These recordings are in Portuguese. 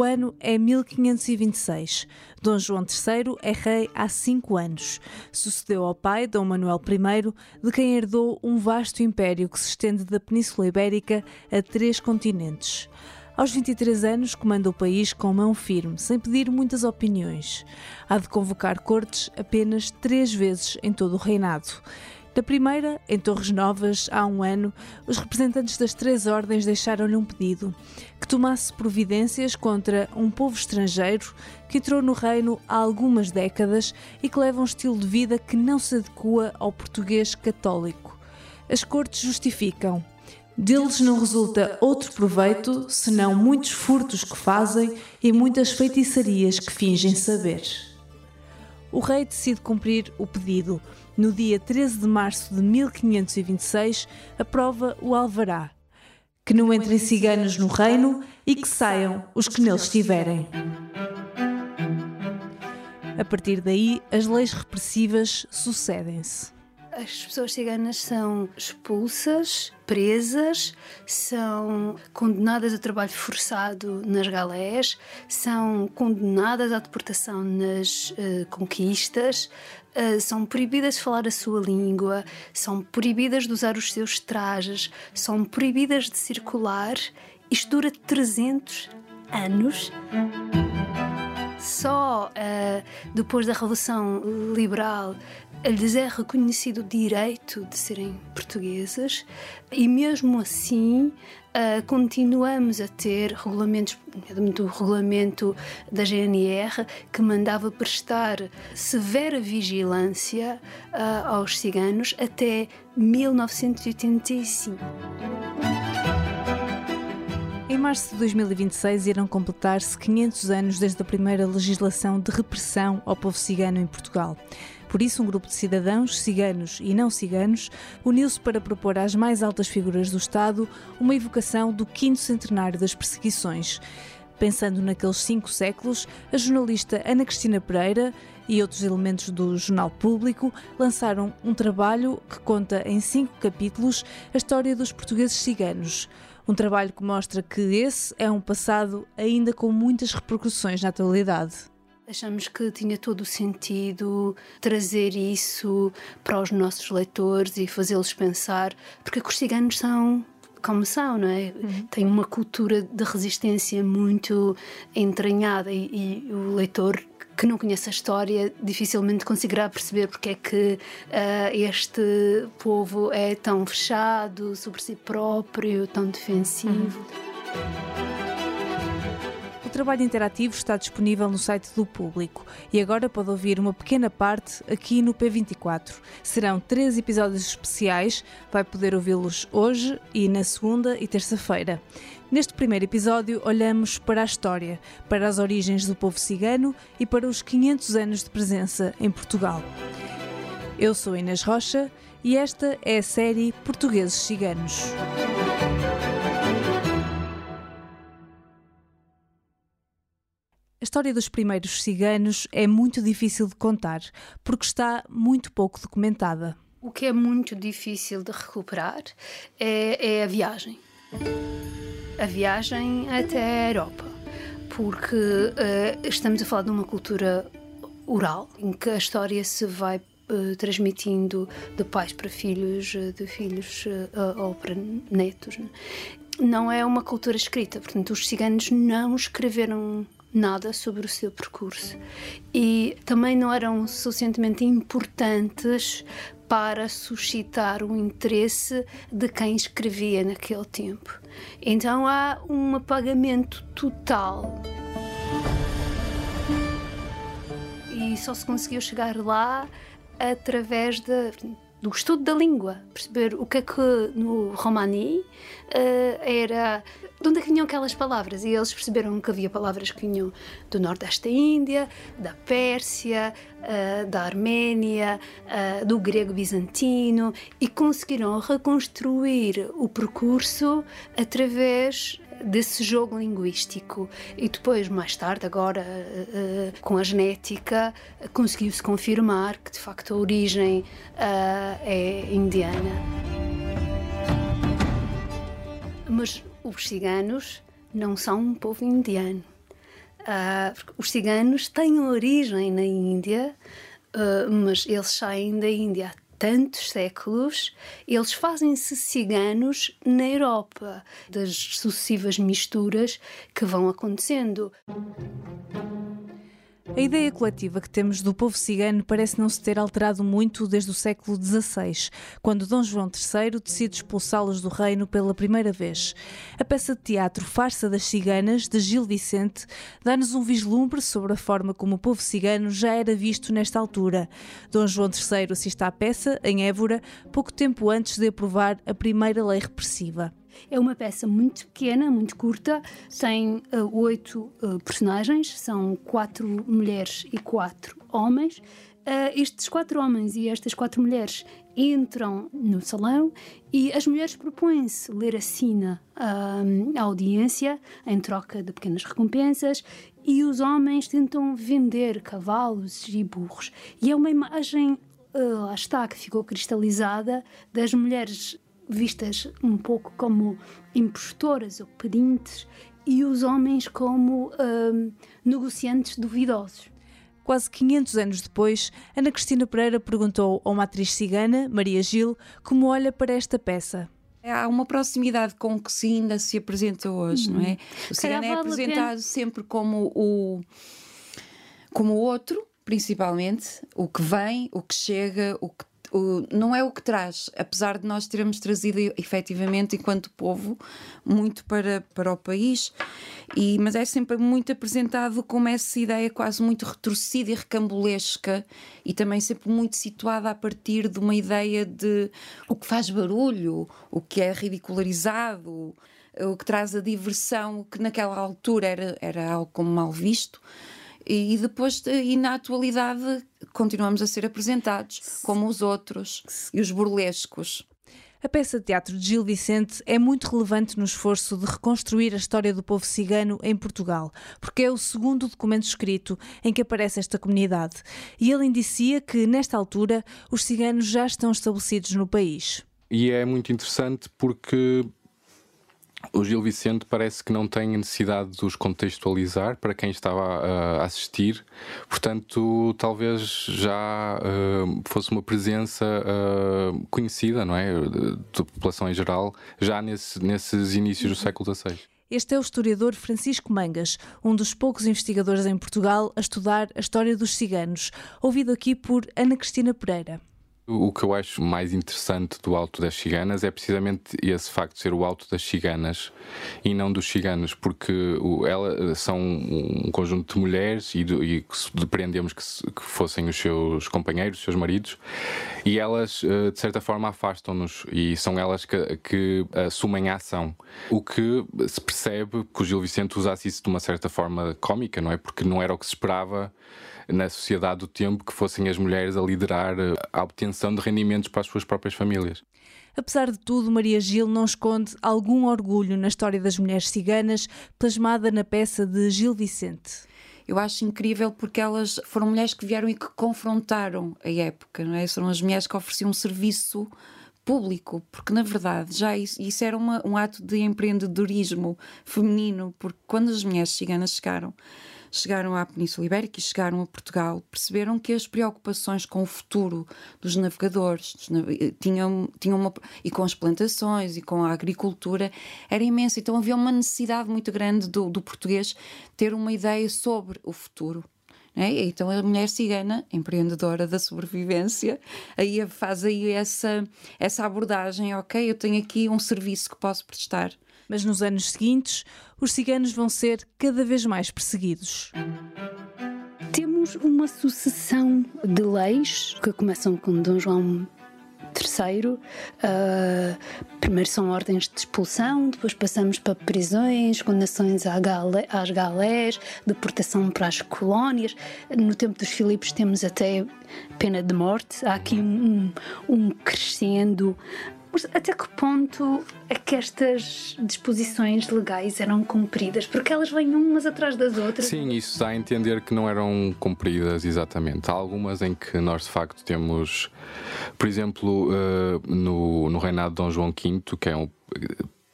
O ano é 1526. Dom João III é rei há cinco anos. Sucedeu ao pai, Dom Manuel I, de quem herdou um vasto império que se estende da Península Ibérica a três continentes. Aos 23 anos, comanda o país com mão firme, sem pedir muitas opiniões. Há de convocar cortes apenas três vezes em todo o reinado. Na primeira, em Torres Novas, há um ano, os representantes das três ordens deixaram-lhe um pedido: que tomasse providências contra um povo estrangeiro que entrou no reino há algumas décadas e que leva um estilo de vida que não se adequa ao português católico. As cortes justificam. Deles não resulta outro proveito senão muitos furtos que fazem e muitas feitiçarias que fingem saber. O rei decide cumprir o pedido. No dia 13 de março de 1526, aprova o alvará. Que não entrem ciganos no reino e que saiam os que neles estiverem. A partir daí, as leis repressivas sucedem-se. As pessoas ciganas são expulsas, presas, são condenadas a trabalho forçado nas galés, são condenadas à deportação nas uh, conquistas, uh, são proibidas de falar a sua língua, são proibidas de usar os seus trajes, são proibidas de circular. Isto dura 300 anos. Só uh, depois da Revolução Liberal lhes é reconhecido o direito de serem portuguesas e mesmo assim uh, continuamos a ter regulamentos, do regulamento da GNR que mandava prestar severa vigilância uh, aos ciganos até 1985. Março de 2026 irão completar-se 500 anos desde a primeira legislação de repressão ao povo cigano em Portugal. Por isso, um grupo de cidadãos, ciganos e não ciganos, uniu-se para propor às mais altas figuras do Estado uma evocação do quinto centenário das perseguições. Pensando naqueles cinco séculos, a jornalista Ana Cristina Pereira e outros elementos do Jornal Público lançaram um trabalho que conta em cinco capítulos a história dos portugueses ciganos. Um trabalho que mostra que esse é um passado ainda com muitas repercussões na atualidade. Achamos que tinha todo o sentido trazer isso para os nossos leitores e fazê-los pensar, porque os ciganos são como são, não é? Uhum. Tem uma cultura de resistência muito entranhada e, e, o leitor que não conhece a história dificilmente conseguirá perceber porque é que uh, este povo é tão fechado sobre si próprio, tão defensivo. Uhum. Trabalho interativo está disponível no site do público e agora pode ouvir uma pequena parte aqui no P24. Serão três episódios especiais, vai poder ouvi-los hoje e na segunda e terça-feira. Neste primeiro episódio, olhamos para a história, para as origens do povo cigano e para os 500 anos de presença em Portugal. Eu sou Inês Rocha e esta é a série Portugueses Ciganos. A história dos primeiros ciganos é muito difícil de contar, porque está muito pouco documentada. O que é muito difícil de recuperar é, é a viagem. A viagem até a Europa. Porque uh, estamos a falar de uma cultura oral, em que a história se vai uh, transmitindo de pais para filhos, eh, de filhos ou para netos. Né? Não é uma cultura escrita, portanto, os ciganos não escreveram nada sobre o seu percurso e também não eram suficientemente importantes para suscitar o interesse de quem escrevia naquele tempo. Então há um apagamento total. E só se conseguiu chegar lá através de do estudo da língua, perceber o que é que no romani uh, era. De onde é vinham aquelas palavras? E eles perceberam que havia palavras que vinham do Nordeste da Índia, da Pérsia, uh, da Arménia, uh, do grego bizantino e conseguiram reconstruir o percurso através desse jogo linguístico. E depois, mais tarde, agora uh, com a genética, conseguiu-se confirmar que de facto a origem uh, é indiana. Mas os ciganos não são um povo indiano. Uh, os ciganos têm origem na Índia, mas eles saem da Índia tantos séculos, eles fazem-se ciganos na Europa, das sucessivas misturas que vão acontecendo. A ideia coletiva que temos do povo cigano parece não se ter alterado muito desde o século XVI, quando Dom João III decide expulsá-los do reino pela primeira vez. A peça de teatro Farsa das Ciganas, de Gil Vicente, dá-nos um vislumbre sobre a forma como o povo cigano já era visto nesta altura. Dom João III assiste à peça, em Évora, pouco tempo antes de aprovar a primeira lei repressiva. É uma peça muito pequena, muito curta, tem uh, oito uh, personagens, são quatro mulheres e quatro homens. Uh, estes quatro homens e estas quatro mulheres entram no salão e as mulheres propõem-se ler a sina à audiência em troca de pequenas recompensas e os homens tentam vender cavalos e burros. E é uma imagem, lá está, que ficou cristalizada das mulheres vistas um pouco como impostoras ou pedintes e os homens como hum, negociantes duvidosos. Quase 500 anos depois, Ana Cristina Pereira perguntou a uma atriz cigana, Maria Gil, como olha para esta peça. Há uma proximidade com o que se ainda se apresenta hoje, uhum. não é? O cigano é apresentado sempre como o, como o outro, principalmente, o que vem, o que chega, o que o, não é o que traz, apesar de nós termos trazido efetivamente, enquanto povo, muito para, para o país, e, mas é sempre muito apresentado como essa ideia quase muito retorcida e recambulesca, e também sempre muito situada a partir de uma ideia de o que faz barulho, o que é ridicularizado, o que traz a diversão, que naquela altura era, era algo como mal visto. E depois, e na atualidade, continuamos a ser apresentados como os outros e os burlescos. A peça de teatro de Gil Vicente é muito relevante no esforço de reconstruir a história do povo cigano em Portugal, porque é o segundo documento escrito em que aparece esta comunidade. E ele indicia que, nesta altura, os ciganos já estão estabelecidos no país. E é muito interessante porque o Gil Vicente parece que não tem necessidade de os contextualizar para quem estava a assistir, portanto, talvez já uh, fosse uma presença uh, conhecida, não é? Da população em geral, já nesse, nesses inícios do século XVI. Este é o historiador Francisco Mangas, um dos poucos investigadores em Portugal a estudar a história dos ciganos, ouvido aqui por Ana Cristina Pereira. O que eu acho mais interessante do Alto das Ciganas é precisamente esse facto de ser o Alto das Ciganas e não dos ciganos, porque elas são um conjunto de mulheres e, e depreendemos que, que, fossem os seus companheiros, os seus maridos, e elas, eh, de certa forma, afastam-nos e são elas que, que assumem a ação. O que se percebe que o Gil Vicente usasse isso de uma certa forma cómica, não é? Porque não era o que se esperava na sociedade do tempo que fossem as mulheres a liderar eh, a obtenção de rendimentos para as suas próprias famílias. Apesar de tudo, Maria Gil não esconde algum orgulho na história das mulheres ciganas, plasmada na peça de Gil Vicente. Eu acho incrível porque elas foram mulheres que vieram e que confrontaram a época, não é? Foram as mulheres que ofereciam um serviço público, porque na verdade já isso, isso era uma, um ato de empreendedorismo feminino, porque quando as mulheres ciganas chegaram chegaram à Península Ibérica e chegaram a Portugal, perceberam que as preocupações com o futuro dos navegadores dos. Eh, tinham, tinham uma... e com as plantações e com a agricultura era imensa. Então havia uma necessidade muito grande do, do português ter uma ideia sobre o futuro. É? Então a mulher cigana, empreendedora da sobrevivência, aí faz aí essa, essa abordagem, ok, eu tenho aqui um serviço que posso prestar mas nos anos seguintes os ciganos vão ser cada vez mais perseguidos. Temos uma sucessão de leis que começam com Dom João III. Uh, primeiro são ordens de expulsão, depois passamos para prisões, condenações às galés, deportação para as colónias. No tempo dos Filipos temos até pena de morte. Há aqui um, um crescendo até que ponto é que estas disposições legais eram cumpridas? Porque elas vêm umas atrás das outras. Sim, isso dá a entender que não eram cumpridas exatamente. Há algumas em que nós de facto temos, por exemplo, uh, no, no reinado de Dom João V, que é um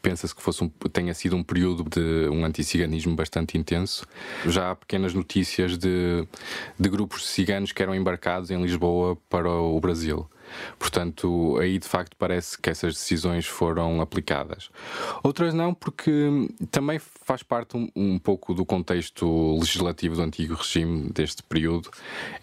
pensa-se que fosse um, tenha sido um período de um anticiganismo bastante intenso. Já há pequenas notícias de, de grupos ciganos que eram embarcados em Lisboa para o Brasil. Portanto, aí de facto parece que essas decisões foram aplicadas. Outras não, porque também faz parte um, um pouco do contexto legislativo do antigo regime deste período,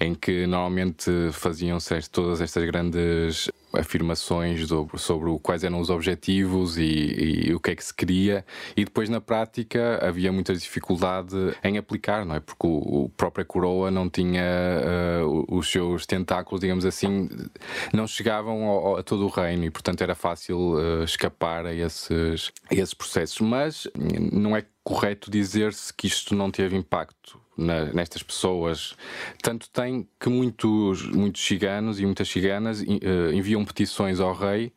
em que normalmente faziam-se todas estas grandes afirmações sobre, sobre quais eram os objetivos e, e, o que é que se queria, e depois na prática havia muita dificuldade em aplicar, não é? Porque o, o própria coroa não tinha uh, os seus tentáculos, digamos assim, não chegavam ao, a todo o reino e, portanto, era fácil uh, escapar a esses, a esses processos. Mas não é correto dizer-se que isto não teve impacto na, nestas pessoas. Tanto tem que muitos, muitos ciganos e muitas ciganas uh, enviam petições ao rei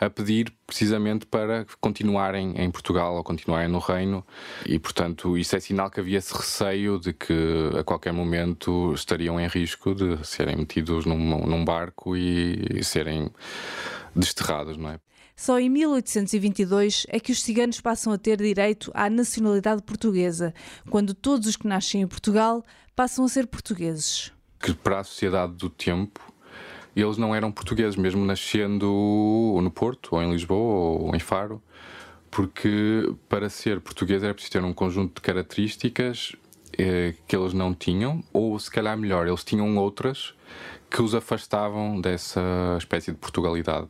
a pedir precisamente para continuarem em Portugal ou continuarem no Reino, e portanto isso é sinal que havia esse receio de que a qualquer momento estariam em risco de serem metidos num, num barco e, e serem desterrados, não é? Só em 1822 é que os ciganos passam a ter direito à nacionalidade portuguesa, quando todos os que nascem em Portugal passam a ser portugueses. Que para a sociedade do tempo eles não eram portugueses, mesmo nascendo no Porto, ou em Lisboa, ou em Faro, porque para ser português era preciso ter um conjunto de características eh, que eles não tinham, ou se calhar melhor, eles tinham outras que os afastavam dessa espécie de Portugalidade.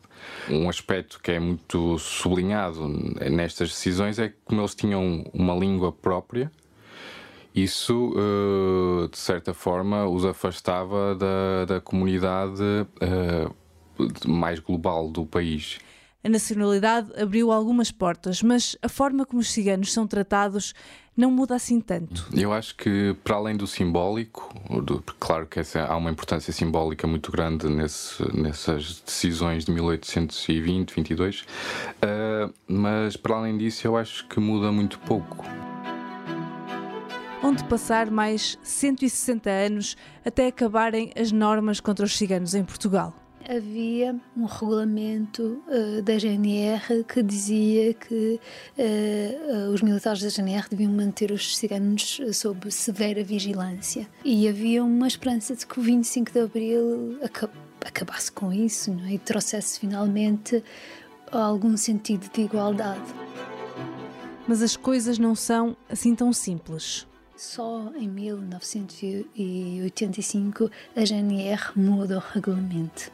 Um aspecto que é muito sublinhado nestas decisões é que, como eles tinham uma língua própria, isso, uh, de certa forma, os afastava da, da comunidade uh, mais global do país. A nacionalidade abriu algumas portas, mas a forma como os ciganos são tratados não muda assim tanto. Eu acho que, para além do simbólico, do, claro que essa, há uma importância simbólica muito grande nesse, nessas decisões de 1820, 22, uh, mas para além disso, eu acho que muda muito pouco. Onde passar mais 160 anos até acabarem as normas contra os ciganos em Portugal havia um regulamento uh, da GNR que dizia que uh, os militares da GNR deviam manter os ciganos sob severa vigilância. E havia uma esperança de que o 25 de Abril acabasse com isso é? e trouxesse finalmente algum sentido de igualdade. Mas as coisas não são assim tão simples. Só em 1985 a GNR muda o regulamento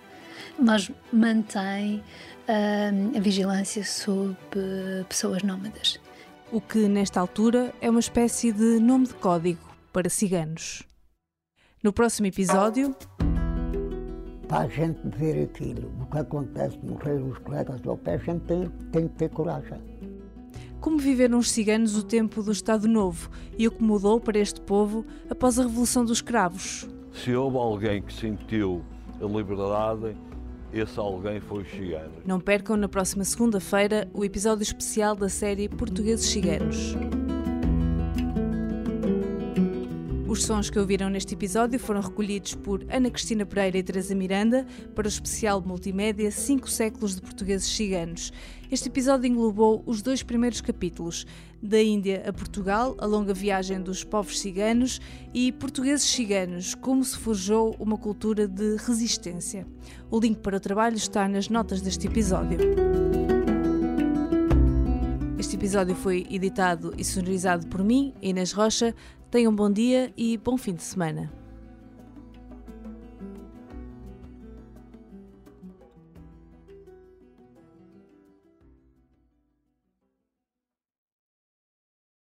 mas mantém uh, a vigilância sobre pessoas nómadas. O que, nesta altura, é uma espécie de nome de código para ciganos. No próximo episódio. Para a gente ver aquilo, o que acontece, morrer os colegas do pé, a gente tem, tem que ter coragem. Como viveram os ciganos o tempo do Estado Novo e o que mudou para este povo após a Revolução dos Cravos? Se houve alguém que sentiu a liberdade, esse alguém foi chigano. Não percam na próxima segunda-feira o episódio especial da série Portugueses Chiganos. Os sons que ouviram neste episódio foram recolhidos por Ana Cristina Pereira e Teresa Miranda para o especial multimédia 5 séculos de portugueses ciganos. Este episódio englobou os dois primeiros capítulos, da Índia a Portugal, a longa viagem dos povos ciganos e portugueses ciganos, como se forjou uma cultura de resistência. O link para o trabalho está nas notas deste episódio. Episódio foi editado e sonorizado por mim, Inês Rocha. Tenham um bom dia e bom fim de semana.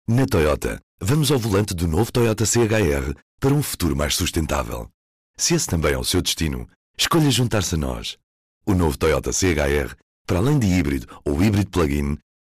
Na Toyota, vamos ao volante do novo Toyota CHR para um futuro mais sustentável. Se esse também é o seu destino, escolha juntar-se a nós. O novo Toyota CHR, para além de híbrido ou híbrido plug-in,